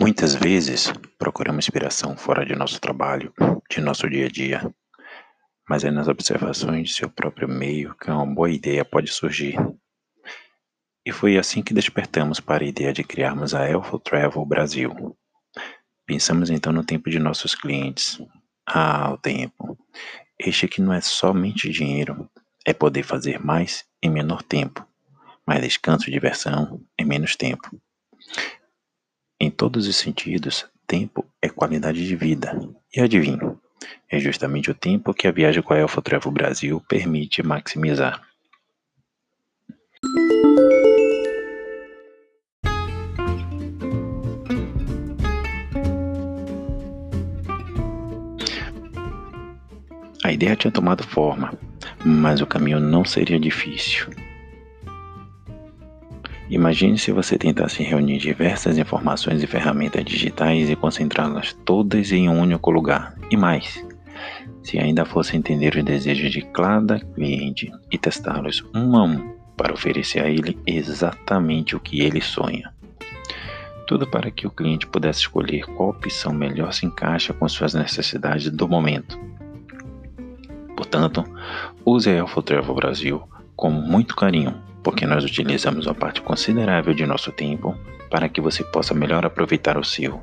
Muitas vezes procuramos inspiração fora de nosso trabalho, de nosso dia a dia, mas é nas observações de seu próprio meio que uma boa ideia pode surgir. E foi assim que despertamos para a ideia de criarmos a Elfo Travel Brasil. Pensamos então no tempo de nossos clientes. Ah, o tempo. Este aqui não é somente dinheiro, é poder fazer mais em menor tempo, mais descanso e diversão em menos tempo. Todos os sentidos, tempo é qualidade de vida. E adivinhe, é justamente o tempo que a viagem com a Elfo Travel Brasil permite maximizar. A ideia tinha tomado forma, mas o caminho não seria difícil. Imagine se você tentasse reunir diversas informações e ferramentas digitais e concentrá-las todas em um único lugar. E mais, se ainda fosse entender os desejos de cada cliente e testá-los um a um para oferecer a ele exatamente o que ele sonha. Tudo para que o cliente pudesse escolher qual opção melhor se encaixa com suas necessidades do momento. Portanto, use a Elfo Travel Brasil com muito carinho, porque nós utilizamos uma parte considerável de nosso tempo para que você possa melhor aproveitar o seu.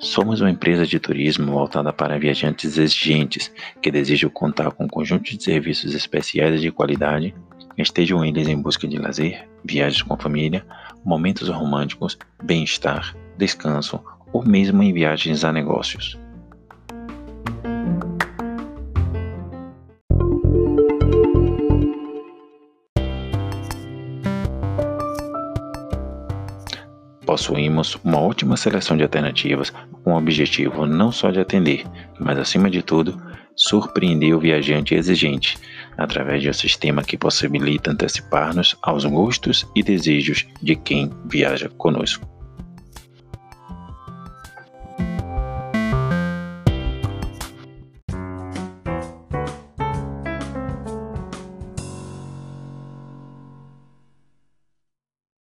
Somos uma empresa de turismo voltada para viajantes exigentes que desejam contar com um conjunto de serviços especiais de qualidade, estejam eles em busca de lazer, viagens com a família, momentos românticos, bem-estar, descanso ou mesmo em viagens a negócios. Possuímos uma ótima seleção de alternativas com o objetivo não só de atender, mas acima de tudo, surpreender o viajante exigente, através de um sistema que possibilita antecipar-nos aos gostos e desejos de quem viaja conosco.